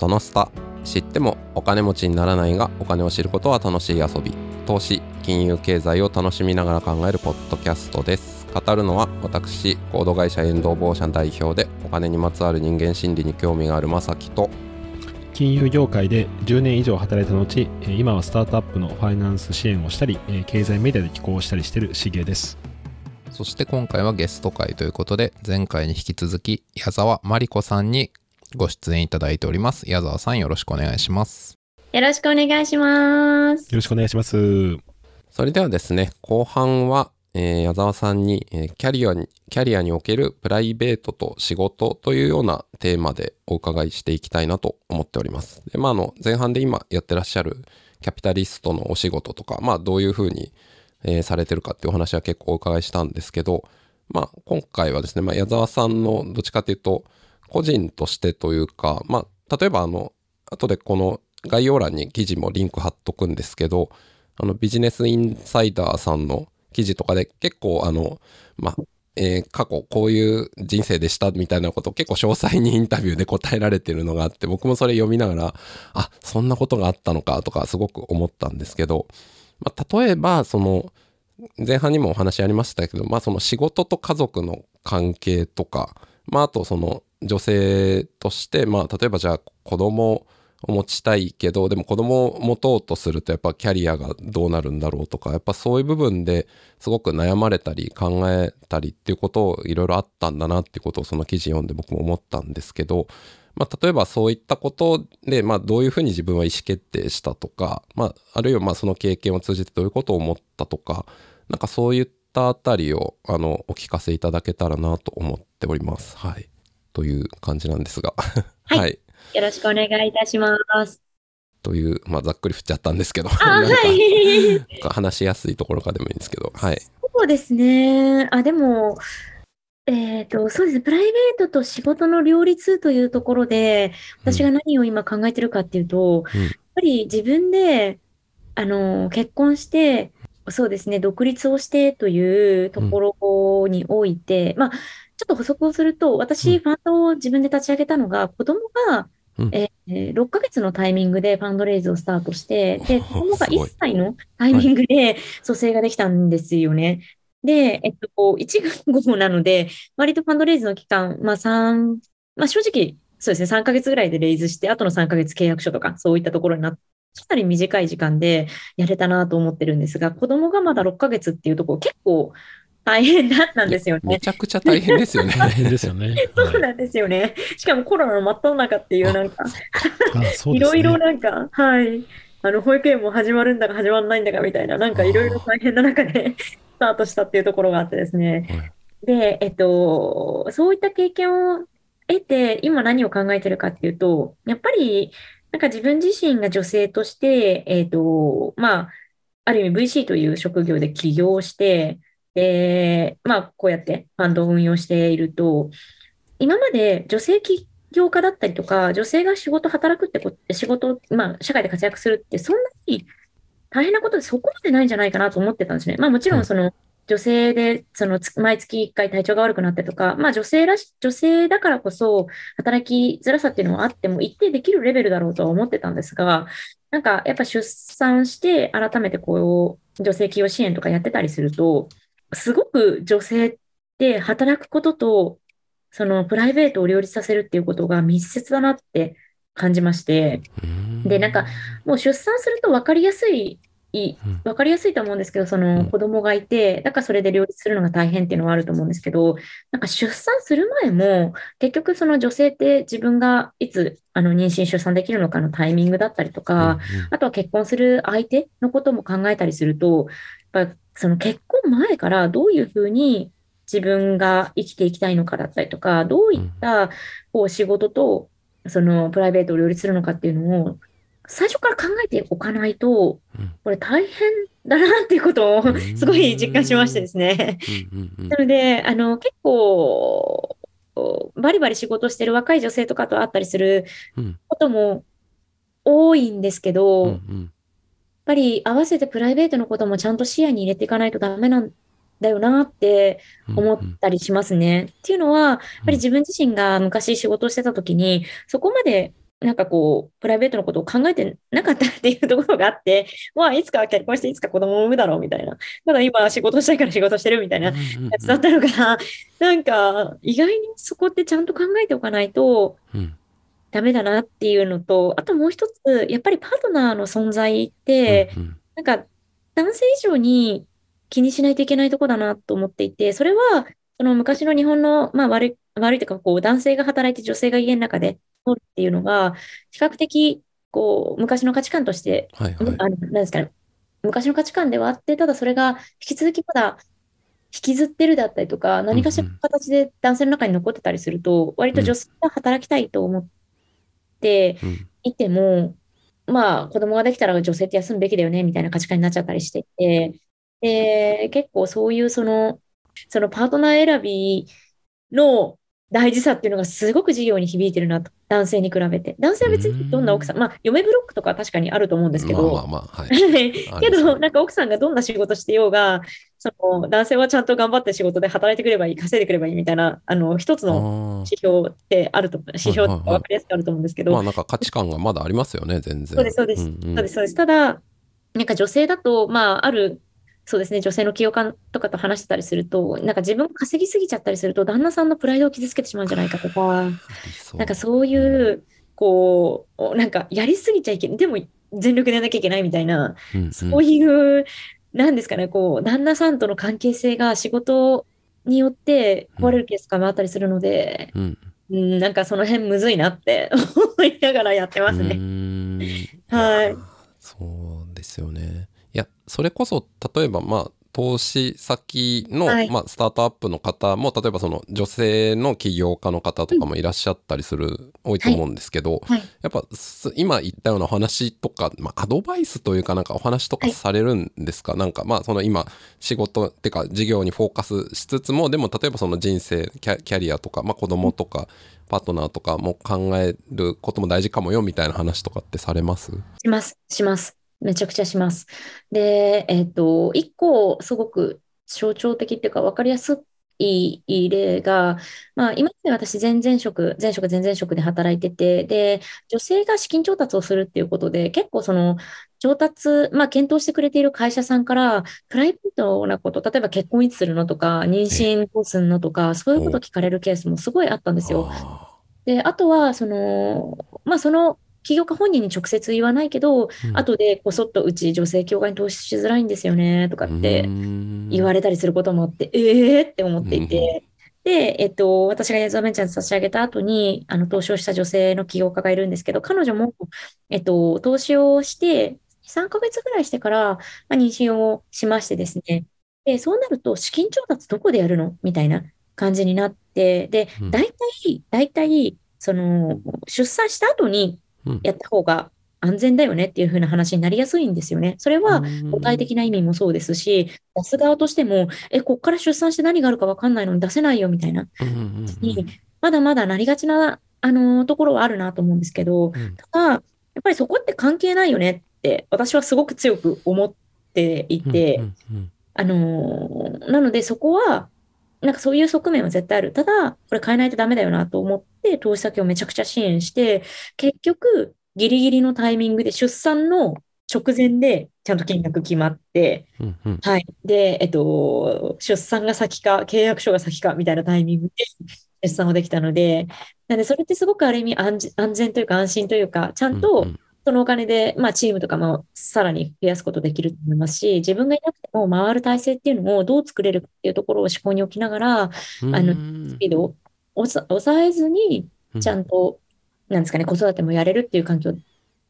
そのスタ知ってもお金持ちにならないがお金を知ることは楽しい遊び。投資金融経済を楽しみながら考えるポッドキャストです。語るのは私コード会社エンドーボーシャン代表でお金にまつわる人間心理に興味があるまさきと金融業界で10年以上働いた後今はスタートアップのファイナンス支援をしたり経済メディアで寄稿したりしているしげです。そして今回はゲスト会ということで前回に引き続き矢沢真理子さんにご出演いただいております。矢沢さんよろしくお願いします。よろしくお願いします。よろしくお願いします。それではですね、後半は、えー、矢沢さんに、えー、キャリアに、キャリアにおけるプライベートと仕事というようなテーマでお伺いしていきたいなと思っております。で、まあ、あの、前半で今やってらっしゃるキャピタリストのお仕事とか、まあ、どういうふうに、えー、されてるかっていうお話は結構お伺いしたんですけど、まあ、今回はですね、まあ、矢沢さんのどっちかというと、個人としてというか、まあ、例えばあの、後でこの概要欄に記事もリンク貼っとくんですけど、あの、ビジネスインサイダーさんの記事とかで結構あの、まあ、えー、過去こういう人生でしたみたいなことを結構詳細にインタビューで答えられてるのがあって、僕もそれ読みながら、あ、そんなことがあったのかとかすごく思ったんですけど、まあ、例えば、その、前半にもお話ありましたけど、まあその仕事と家族の関係とか、まああとその女性として、まあ、例えばじゃあ子供を持ちたいけど、でも子供を持とうとするとやっぱキャリアがどうなるんだろうとか、やっぱそういう部分ですごく悩まれたり考えたりっていうことをいろいろあったんだなっていうことをその記事読んで僕も思ったんですけど、まあ、例えばそういったことで、まあ、どういうふうに自分は意思決定したとか、まあ、あるいはまあその経験を通じてどういうことを思ったとか、なんかそういったあたりをあのお聞かせいただけたらなと思っております。はい。という感じなんですが。はい、はい。よろしくお願いいたします。という、まあ、ざっくり振っちゃったんですけど、はい、話しやすいところかでもいいんですけど、はい。そうですね。あ、でも、えっ、ー、と、そうですね。プライベートと仕事の両立というところで、私が何を今考えてるかっていうと、うん、やっぱり自分で、あの、結婚して、そうですね、独立をしてというところにおいて、うん、まあ、ちょっと補足をすると、私、ファンドを自分で立ち上げたのが、子供が、うん、えー、6ヶ月のタイミングでファンドレイズをスタートして、で、子供が1歳のタイミングで蘇生ができたんですよね。で、えっと、1月後なので、割とファンドレイズの期間、まあ3、まあ正直、そうですね、3ヶ月ぐらいでレイズして、あとの3ヶ月契約書とか、そういったところになって、かなり短い時間でやれたなと思ってるんですが、子供がまだ6ヶ月っていうところ結構大変だったんですよね。めちゃくちゃ大変ですよね。大変ですよね。そうなんですよね。しかもコロナの真っ只中っていうなんか、いろいろなんか、はい。あの、保育園も始まるんだか始まらないんだかみたいな、なんかいろいろ大変な中でスタートしたっていうところがあってですね。で、えっと、そういった経験を得て、今何を考えてるかっていうと、やっぱり、なんか自分自身が女性として、えっと、まあ、ある意味 VC という職業で起業して、で、まあ、こうやってファンドを運用していると、今まで女性起業家だったりとか、女性が仕事働くってこと、仕事、まあ、社会で活躍するって、そんなに大変なことでそこまでないんじゃないかなと思ってたんですね。まあ、もちろん、その、女性で、その、毎月1回体調が悪くなってとか、まあ、女性らし、女性だからこそ、働きづらさっていうのはあっても、一定できるレベルだろうとは思ってたんですが、なんか、やっぱ出産して、改めてこう、女性起業支援とかやってたりすると、すごく女性って働くことと、そのプライベートを両立させるっていうことが密接だなって感じまして、で、なんか、もう出産すると分かりやすい、分かりやすいと思うんですけど、その子供がいて、だからそれで両立するのが大変っていうのはあると思うんですけど、なんか出産する前も、結局その女性って自分がいつあの妊娠、出産できるのかのタイミングだったりとか、あとは結婚する相手のことも考えたりすると、やっぱその結婚前からどういうふうに自分が生きていきたいのかだったりとか、どういったこう仕事とそのプライベートを両立するのかっていうのを最初から考えておかないと、これ大変だなっていうことをすごい実感しましてですね。なので、あの、結構、バリバリ仕事してる若い女性とかと会ったりすることも多いんですけど、ぱり合わせてプライベートのこともちゃんと視野に入れていかないとダメなんだよなって思ったりしますね。うんうん、っていうのは、やっぱり自分自身が昔仕事をしてた時に、そこまでなんかこう、プライベートのことを考えてなかったっていうところがあって、まあ、いつか結婚していつか子供を産むだろうみたいな。ただ今仕事したいから仕事してるみたいなやつだったのが、な。んか意外にそこってちゃんと考えておかないとダメだなっていうのと、あともう一つ、やっぱりパートナーの存在って、なんか男性以上に気にしないといけないとこだなと思っていて、それはその昔の日本の、まあ、悪い、悪いというか、こう、男性が働いて女性が家の中で通るっていうのが、比較的、こう、昔の価値観として、はいはい、あの、なんですかね、昔の価値観ではあって、ただそれが引き続きまだ引きずってるだったりとか、何かしらの形で男性の中に残ってたりすると、割と女性が働きたいと思っていても、うん、まあ、子供ができたら女性って休むべきだよね、みたいな価値観になっちゃったりしてて、で、結構そういうその、そのパートナー選びの大事さっていうのがすごく事業に響いてるなと、男性に比べて。男性は別にどんな奥さん、まあ、嫁ブロックとか確かにあると思うんですけど、まあまあまあ、はい。けど、なんか奥さんがどんな仕事してようが、その男性はちゃんと頑張って仕事で働いてくればいい、稼いでくればいいみたいな、あの、一つの指標ってあると、指標って分かりやすくあると思うんですけど。まあなんか価値観がまだありますよね、全然。そうです、そうです。うんうん、そうです、そうです。ただ、なんか女性だと、まあ、あるそうですね、女性の起業家とかと話してたりすると、なんか自分稼ぎすぎちゃったりすると、旦那さんのプライドを傷つけてしまうんじゃないかとか、なんかそういう、こう、なんかやりすぎちゃいけない、でも全力でやらなきゃいけないみたいな、うんうん、そういう、なんですかね、こう、旦那さんとの関係性が仕事によって壊れるケースがあったりするので、うん、うん、なんかその辺むずいなって 思いながらやってますね。はい。そうですよね。いや、それこそ、例えば、まあ、投資先の、はい、まあ、スタートアップの方も例えばその女性の起業家の方とかもいらっしゃったりする、うん、多いと思うんですけど、はい。はい、やっぱ今言ったようなお話とか、まあ、アドバイスというかなんかお話とかされるんですか、なんかまあその今仕事ってか事業にフォーカスしつつもでも例えばその人生キャリアとか、まあ、子供とか、パートナーとかも考えることも大事かもよみたいな話とかってされます？しますしますめちゃくちゃします。で、えっ、ー、と、一個すごく象徴的っていうか分かりやすい例が、まあ、今まで私前々職、前職前々職で働いてて、で、女性が資金調達をするっていうことで、結構その調達、まあ、検討してくれている会社さんから、プライベートなこと、例えば結婚いつするのとか、妊娠どうするのとか、そういうこと聞かれるケースもすごいあったんですよ。で、あとは、その、まあ、その、起業家本人に直接言わないけど、うん、後でこそっとうち女性協会に投資しづらいんですよねとかって言われたりすることもあって、ええー、って思っていて、で、えっと、私がヤザベンチャーズ差し上げた後に、あの、投資をした女性の起業家がいるんですけど、彼女も、えっと、投資をして、3ヶ月ぐらいしてから、まあ、妊娠をしましてですね。で、そうなると、資金調達どこでやるの？みたいな感じになって、で、大体、大体、その、出産した後にやった方が安全だよねっていう風な話になりやすいんですよね。それは具体的な意味もそうですし、出す側としても、え、こっから出産して何があるか分かんないのに出せないよみたいな、にまだまだなりがちな、あのー、ところはあるなと思うんですけど、ただ、やっぱりそこって関係ないよねって私はすごく強く思っていて、あのー、なのでそこは、なんかそういう側面は絶対ある。ただ、これ変えないとダメだよなと思って、投資先をめちゃくちゃ支援して、結局、ギリギリのタイミングで出産の直前でちゃんと金額決まって、うんうん、はい。で、えっと、出産が先か、契約書が先かみたいなタイミングで出産をできたので、なんでそれってすごくある意味安全というか安心というか、ちゃんとそのお金で、まあ、チームとかもさらに増やすことできると思いますし、自分がいなくても回る体制っていうのをどう作れるかっていうところを思考に置きながら、あの、スピードを抑えずに、ちゃんと、なんですかね、子育てもやれるっていう環境、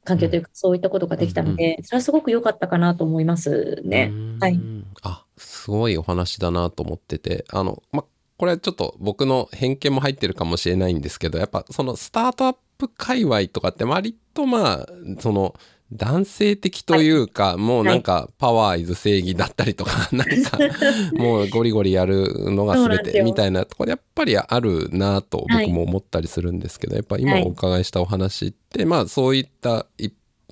環境というか、そういったことができたので、それはすごく良かったかなと思いますね。はい。あ、すごいお話だなと思ってて、あの、ま、これはちょっと僕の偏見も入ってるかもしれないんですけど、やっぱそのスタートアップ界隈とかって割とまあ、その、男性的というか、はい、もうなんかパワーイズ正義だったりとか、はい、なんかもうゴリゴリやるのが全てみたいなところやっぱりあるなと僕も思ったりするんですけど、やっぱ今お伺いしたお話って、まあそういった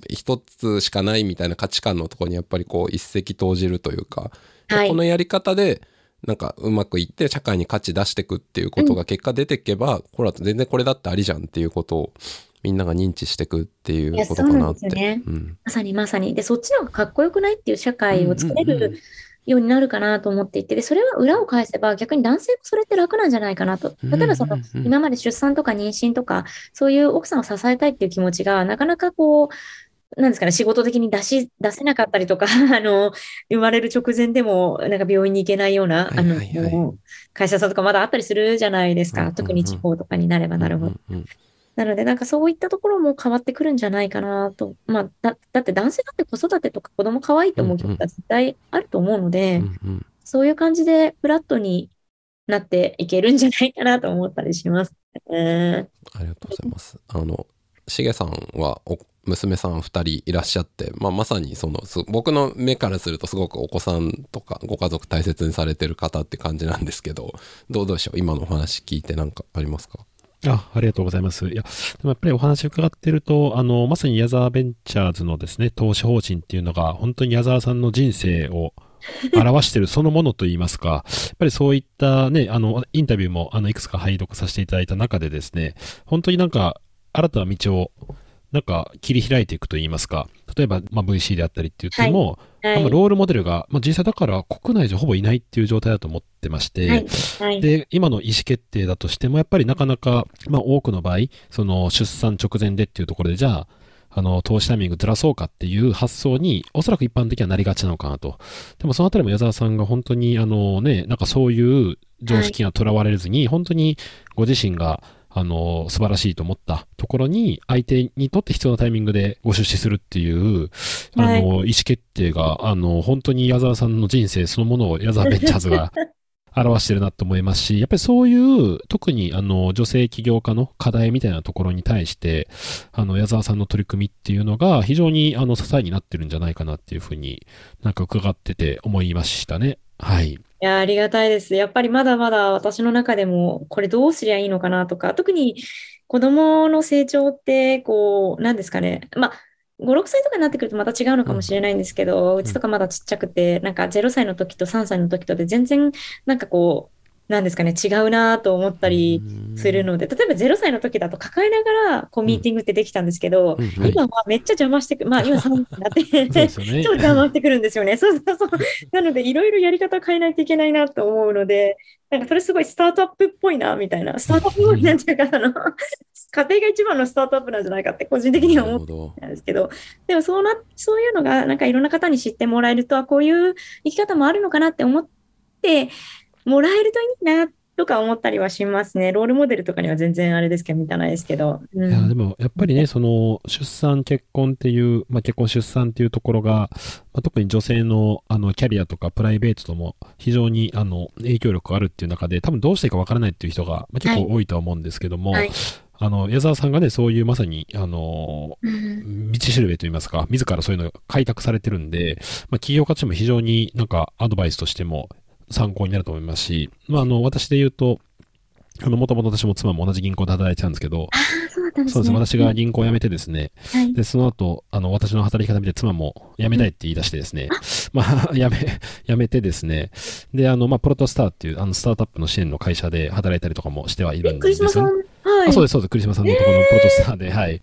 一つしかないみたいな価値観のところにやっぱりこう一石投じるというか、このやり方でなんかうまくいって社会に価値出していくっていうことが結果出てけば、うん、これは全然これだってありじゃんっていうことをみんなが認知していくっていうことかなって。ねうんまさにまさに。で、そっちの方がかっこよくない？っていう社会を作れうんうんうんるようになるかなと思っていて、で、それは裏を返せば逆に男性もそれって楽なんじゃないかなと。例えばその今まで出産とか妊娠とか、そういう奥さんを支えたいっていう気持ちがなかなかこう、なんですかね、仕事的に出し、出せなかったりとか、あの、生まれる直前でも、なんか病院に行けないような、あの会社さんとかまだあったりするじゃないですか。特に地方とかになればなるほど。なので、なんかそういったところも変わってくるんじゃないかなと。まあ、だ、だって男性だって子育てとか子供可愛いと思うことは絶対あると思うのうで、んうんそういう感じでフラットになっていけるんじゃないかなと思ったりします。えありがとうございます。あの、しげさんはお娘さん2人いらっしゃって、まあ、まさにそのす僕の目からするとすごくお子さんとかご家族大切にされてる方って感じなんですけどどうでしょう？今のお話聞いて何かありますか？あ、ありがとうございます。いや、でもやっぱりお話伺ってると、あの、まさに矢沢ベンチャーズのですね、投資方針っていうのが、本当に矢沢さんの人生を 表してるそのものといいますか、やっぱりそういったね、あの、インタビューも、あの、いくつか拝読させていただいた中でですね、本当になんか、新たな道を、なんか、切り開いていくといいますか、例えば、まあ、VC であったりって言っても、ー、はい。あんまロールモデルが、まあ、実際だから国内じゃほぼいないっていう状態だと思ってまして、はい。はい。で、今の意思決定だとしても、やっぱりなかなか、まあ多くの場合、その出産直前でっていうところで、じゃあ、あの、投資タイミングずらそうかっていう発想に、おそらく一般的にはなりがちなのかなと。でもそのあたりも矢沢さんが本当に、あのね、なんかそういう常識がとらわれずに、本当にご自身が、あの、素晴らしいと思ったところに、相手にとって必要なタイミングでご出資するっていう、あの、はい意思決定が、あの、本当に矢沢さんの人生そのものを矢沢ベンチャーズが 表してるなと思いますし、やっぱりそういう、特にあの、女性起業家の課題みたいなところに対して、あの、矢沢さんの取り組みっていうのが非常にあの、支えになってるんじゃないかなっていうふうになんか伺ってて思いましたね。はい。いや、ありがたいです。やっぱりまだまだ私の中でも、これどうすりゃいいのかなとか、特に子供の成長って、こう、なんですかね。まあ、5、6歳とかになってくるとまた違うのかもしれないんですけど、うちとかまだちっちゃくて、なんか0歳の時と3歳の時とで全然、なんかこう、なんですかね、違うなと思ったりするので、例えば0歳の時だと抱えながら、こう、ミーティングってできたんですけど、うんはい今はめっちゃ邪魔してくる。まあ、今3歳になって、そうですよね超。邪魔してくるんですよね。そうそうそう。なので、いろいろやり方を変えないといけないなと思うので、なんかそれすごいスタートアップっぽいな、みたいな。スタートアップっぽいなんていうか、あの、家庭が一番のスタートアップなんじゃないかって個人的には思ってたんですけど、でもそうな、そういうのがなんかいろんな方に知ってもらえると、あこういう生き方もあるのかなって思ってもらえるといいな、とか思ったりはしますね。ロールモデルとかには全然あれですけど、満たないですけど。ういや、んでも、やっぱりね、その、出産、結婚っていう、まあ、結婚、出産っていうところが、まあ、特に女性の、あの、キャリアとかプライベートとも非常に、あの、影響力があるっていう中で、多分どうしていいかわからないっていう人が、まあ、結構多いとは思うんですけども、はい。あの、矢沢さんがね、そういうまさに、あの、うん道しるべといいますか、自らそういうのを開拓されてるんで、まあ、企業家としても非常になんかアドバイスとしても参考になると思いますし、まあ、あの、私で言うと、あの、もともと私も妻も同じ銀行で働いてたんですけど、そうですそうですね。ね。私が銀行を辞めてですね。はい。で、その後、あの、私の働き方見て妻も辞めたいって言い出してですね。まあ、辞め、辞めてですね。で、あの、まあ、プロトスターっていう、あの、スタートアップの支援の会社で働いたりとかもしてはいるえ、んですよクリスマさん、はい。あ、そうです、そうです。栗島さんのところのプロトスターで、はい。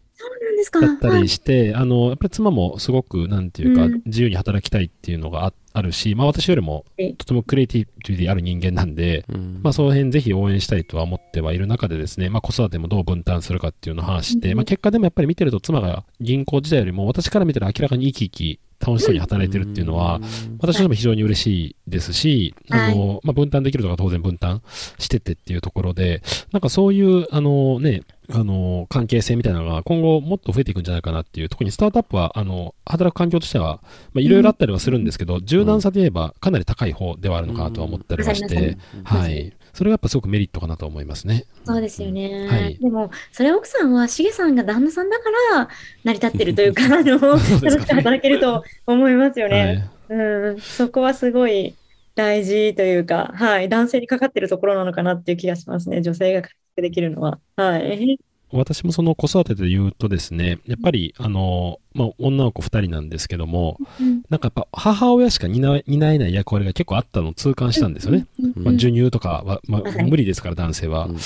ですか？だったりして、あの、やっぱり妻もすごく、なんていうかうん、自由に働きたいっていうのがああるし、まあ、私よりもはい、とてもクリエイティブである人間なんで、うん。まあ、その辺ぜひ応援したいとは思ってはいる中でですね、まあ、子育てもどう分担するかっていうのを話して、うん。まあ、結果でもやっぱり見てると妻が銀行時代よりも私から見たら明らかに生き生き楽しそうに働いてるっていうのは、私としても非常に嬉しいですし、あの、まあ、分担できるとか当然分担してってっていうところで、なんかそういう、あのね、あの、関係性みたいなのが今後もっと増えていくんじゃないかなっていう、特にスタートアップは、あの、働く環境としては、まあ、いろいろあったりはするんですけど、柔軟さで言えばかなり高い方ではあるのかなとは思ったりはしうんて、はい。それがやっぱすごくメリットかなと思いますね。そうですよね。はいでも、それは奥さんは、しげさんが旦那さんだから成り立ってるというか、あの、楽しく働けると思いますよはね。い。うん、そこはすごい大事というか、はい、男性にかかってるところなのかなっていう気がしますね。女性ができるのは。はい。私もその子育てで言うとですね、やっぱり、あの、まあ、女の子二人なんですけども、うんなんかやっぱ母親しか担え担えない役割が結構あったのを痛感したんですよね。うんまあ、授乳とかは、まあ、はい無理ですから、男性は。うん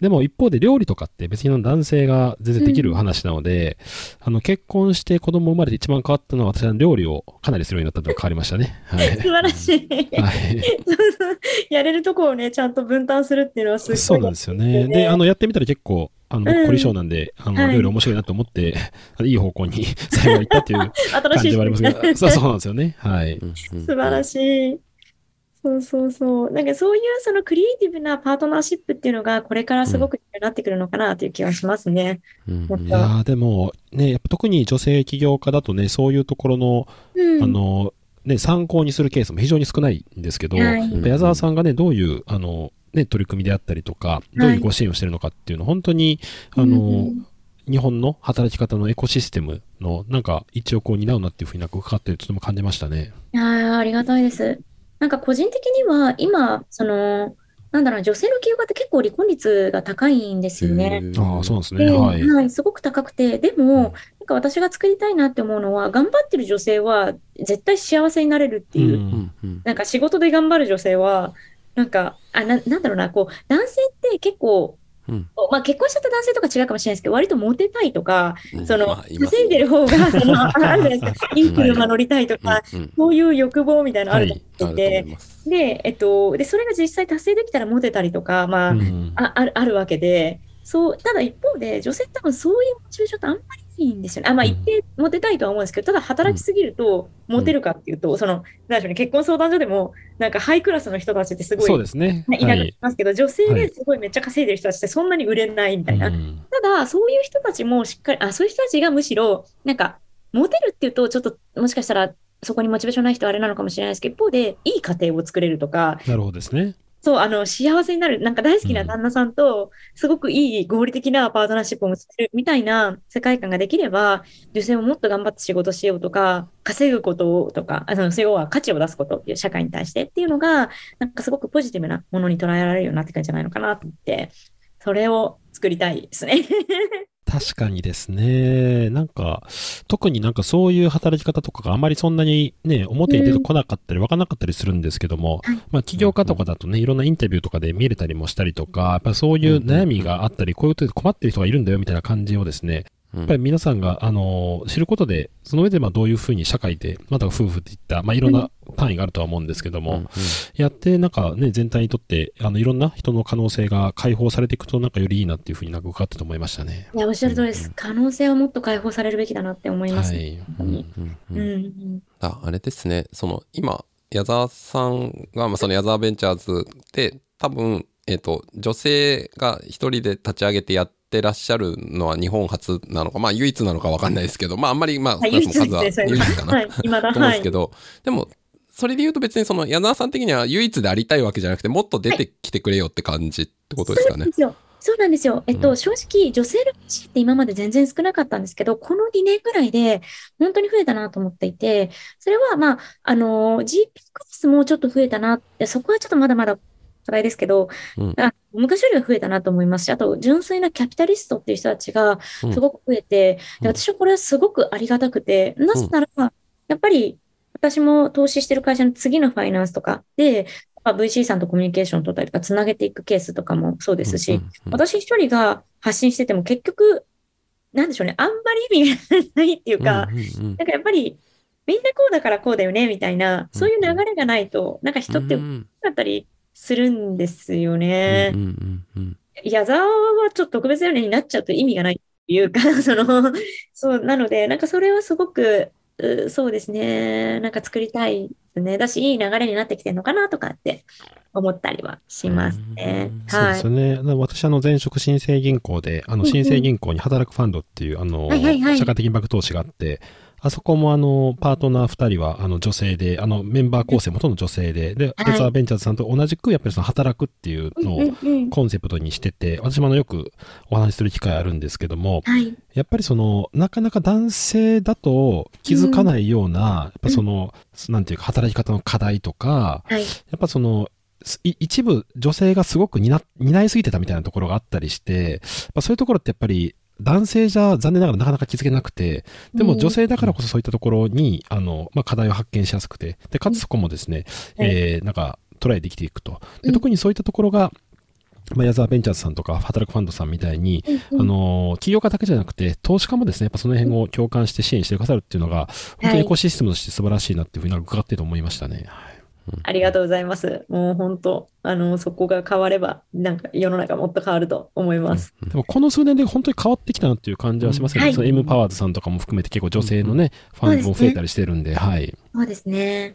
でも一方で料理とかって別に男性が全然できる話なので、あの結婚して子供生まれて一番変わったのは私は料理をかなりするようになったと変わりましたね。はい。素晴らしい。はい。やれるとこをね、ちゃんと分担するっていうのはすごい。そうなんですよね。で、あの、やってみたら結構、あの、僕うん凝り性なんで、あの、はい料理面白いなと思って、いい方向に 最後は行ったっていう新しい感じはありますけど、そうそうなんですよね。はい。うん素晴らしい。そうそうそう。なんかそういうそのクリエイティブなパートナーシップっていうのがこれからすごく重要になってくるのかなという気がしますね。いやーでも、ね、特に女性起業家だとね、そういうところの、うん。あの、ね、参考にするケースも非常に少ないんですけど、はい矢沢さんがね、どういう、あの、ね、取り組みであったりとか、どういうご支援をしてるのかっていうの、本当に、あの、うん日本の働き方のエコシステムの、なんか、一応こう担うなっていうふうになんか伺ってとても感じましたね。いやーありがたいです。なんか個人的には今、その、なんだろう、女性の起業家って結構離婚率が高いんですよね。ああ、そうなんですで、ね。はい。はい、すごく高くて、でも、なんか私が作りたいなって思うのは、頑張ってる女性は絶対幸せになれるっていうう、んうんうんなんか仕事で頑張る女性は、なんか、あ、な、なんだろうな、こう、男性って結構、うん。まあ結婚しちゃった男性とか違うかもしれないですけど、割とモテたいとか、うんその、まあ稼いでる方が、その、ああるじゃないですか、い。い車乗りたいとか、そういう欲望みたいなのあはいると思ってて、ます。で、えっと、で、それが実際達成できたらモテたりとか、まあ、うん。ああるあるわけで、そう、ただ一方で、女性って多分そういうモチベーションってあんまりないんですよね。あ、まあうん一定モテたいとは思うんですけど、ただ働きすぎるとモテるかっていうと、その、なんでしょうね、結婚相談所でも、なんかハイクラスの人たちってすごい、そうですね。ねいなくなりますけど、女性はいですごいめっちゃ稼いでる人たちってそんなに売れないみたいな。うんただ、そういう人たちもしっかり、あ、そういう人たちがむしろ、なんか、モテるっていうと、ちょっと、もしかしたら、そこにモチベーションない人はあれなのかもしれないですけど、一方で、いい家庭を作れるとか、なるほどですね。そう、あの、幸せになる、なんか大好きな旦那さんと、すごくいい合理的なパートナーシップを結べるみたいな世界観ができれば、女性ももっと頑張って仕事しようとか、稼ぐこととか、あの、要は価値を出すことっていう社会に対してっていうのが、なんかすごくポジティブなものに捉えられるようになってくるんじゃないのかなと思って、それを作りたいですね。確かにですね。なんか、特になんかそういう働き方とかがあまりそんなにね、表に出てこなかったり分からなかったりするんですけども、はいまあ起業家とかだとね、いろんなインタビューとかで見れたりもしたりとか、やっぱそういう悩みがあったり、こういうことで困ってる人がいるんだよみたいな感じをですね、ややっぱり皆さんが、あの知ることで、その上でまあどういうふうに社会で、また夫婦っていった、まあいろんな単位があるとは思うんですけども、やってなんかね、全体にとって、あのいろんな人の可能性が解放されていくとなんかよりいいなっていうふうになんか伺ってと思いましたね。いや、おっしゃる通りです。可能性はもっと解放されるべきだなって思いますね。はい。本当にうんううんん。ああれですね、その今、矢沢さんが、まあ、その矢沢ベンチャーズで、多分、えっ、と、女性が一人で立ち上げてやってらっしゃるのは日本初なのか、まあ唯一なのかわかんないですけど、まああんまり、まあ、はい、少なくとも数は唯一かな、はい、今だ、と思うんはいですけ。ど、でも、それで言うと別にその矢沢さん的には唯一でありたいわけじゃなくて、もっと出てきてくれよって感じってことですかねそうなんで。すよ。そうなんですよ。えっと、うん正直、女性の VC って今まで全然少なかったんですけど、この2年ぐらいで本当に増えたなと思っていて、それは、まあ、あの、GP クラスもちょっと増えたなって、そこはちょっとまだまだ課題ですけど、うん。あ昔よりは増えたなと思いますし、あと、純粋なキャピタリストっていう人たちがうん。すごく増えて、うん。で私はこれはすごくありがたくて、なぜなら、やっぱり、私も投資してる会社の次のファイナンスとかで、まあ VC さんとコミュニケーションを取ったりとか、つなげていくケースとかもそうですし、私一人が発信してても結局、なんでしょうね、あんまり意味がないっていうか、なんかやっぱり、みんなこうだからこうだよね、みたいな、そういう流れがないと、なんか人ってうんだったりするんですよねうん。うんうん矢沢はちょっと特別なようになっちゃうと意味がないっていうか、その、そう、なので、なんかそれはすごく、うそうですね、なんか作りたいですね。だし、いい流れになってきてるのかなとかって思ったりはしますね。うんそうではい。すよね。私、あの、前職新生銀行で、あの、新生銀行に働くファンドっていう、あの、はいはいはい社会的インパクト投資があって、あそこもあの、パートナー二人は、あの、女性で、あの、メンバー構成もほとんど女性で、で、はいレザーベンチャーズさんと同じく、やっぱりその働くっていうのをコンセプトにしてて、私もあの、よくお話しする機会あるんですけども、はい。やっぱりその、なかなか男性だと気づかないような、やっぱその、なんていうか、働き方の課題とか、はい。やっぱその、一部女性がすごく担担いすぎてたみたいなところがあったりして、まあ、そういうところってやっぱり男性じゃ残念ながらなかなか気づけなくて、でも女性だからこそそういったところに、あの、まあ、課題を発見しやすくて、で、かつそこもですね、えー、なんか、トライできていくと。で特にそういったところが、まあ、矢沢ベンチャーズさんとか、働くファンドさんみたいに、あの、企業家だけじゃなくて、投資家もですね、やっぱその辺を共感して支援してくださるっていうのが、本当にエコシステムとして素晴らしいなっていうふうに伺っていると思いましたね。はいありがとうございます。もう本当、あの、そこが変われば、なんか世の中もっと変わると思います。でもこの数年で本当に変わってきたなっていう感じはしますね。はい、その M パワーズさんとかも含めて結構女性のね、ファンも増えたりしてるんで、はい。そうですね。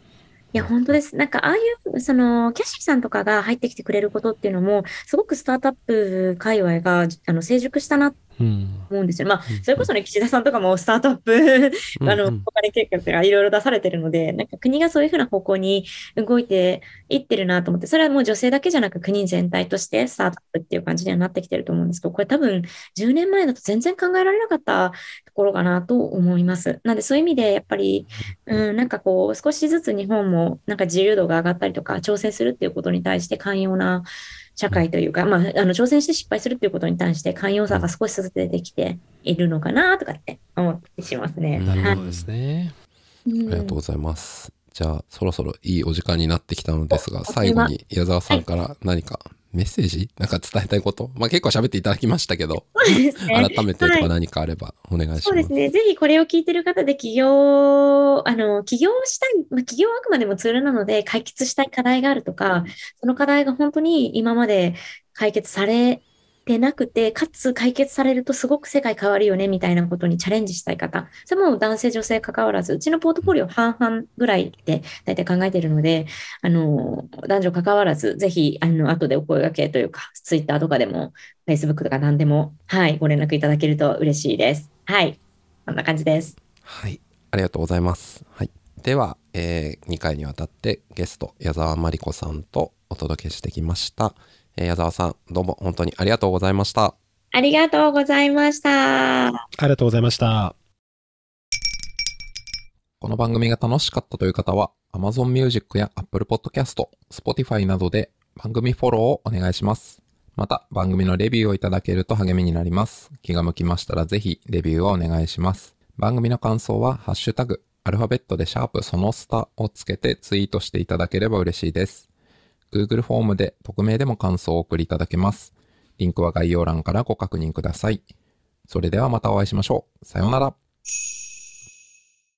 いや、本当です。なんか、ああいう、その、キャッシーさんとかが入ってきてくれることっていうのも、すごくスタートアップ界隈が、あの、成熟したなっ思うんですよ。まあ、それこそね、岸田さんとかもスタートアップあの、お金計画がいろいろ出されてるので、なんか国がそういうふうな方向に動いていってるなと思って、それはもう女性だけじゃなく国全体としてスタートアップっていう感じにはなってきてると思うんですけど、これ多分10年前だと全然考えられなかったところかなと思います。なんでそういう意味でやっぱり、うん、なんかこう、少しずつ日本もなんか自由度が上がったりとか、挑戦するっていうことに対して寛容な社会というか、まあ、あの、挑戦して失敗するっていうことに対して寛容さが少しずつ出てきているのかなとかって思ってしますね。なるほどですね、ありがとうございます。じゃあ、そろそろいいお時間になってきたのですが、最後に矢沢さんから何かメッセージ？なんか伝えたいこと？まあ結構喋っていただきましたけど、ね、改めてとか何かあればお願いします。そうですね。ぜひこれを聞いてる方で起業、あの、起業したい、まあ、起業はあくまでもツールなので解決したい課題があるとか、その課題が本当に今まで解決されてなくて、かつ解決されるとすごく世界変わるよね、みたいなことにチャレンジしたい方。それも男性、女性関わらず、うちのポートフォリオ半々ぐらいで大体考えているので、あの、男女関わらず、ぜひ、あの、後でお声掛けというか、ツイッターとかでも、Facebook とか何でも、はい、ご連絡いただけると嬉しいです。はい。こんな感じです。はい。ありがとうございます。はい。では、えー、2回にわたってゲスト、矢沢真理子さんとお届けしてきました。えー、矢沢さん、どうも本当にありがとうございました。ありがとうございました。ありがとうございました。この番組が楽しかったという方は、Amazon Music や Apple Podcast、Spotify などで番組フォローをお願いします。また、番組のレビューをいただけると励みになります。気が向きましたらぜひレビューをお願いします。番組の感想は、ハッシュタグ、アルファベットでシャープそのスタをつけてツイートしていただければ嬉しいです。Google フォームで匿名でも感想を送りいただけます。リンクは概要欄からご確認ください。それではまたお会いしましょう。さようなら。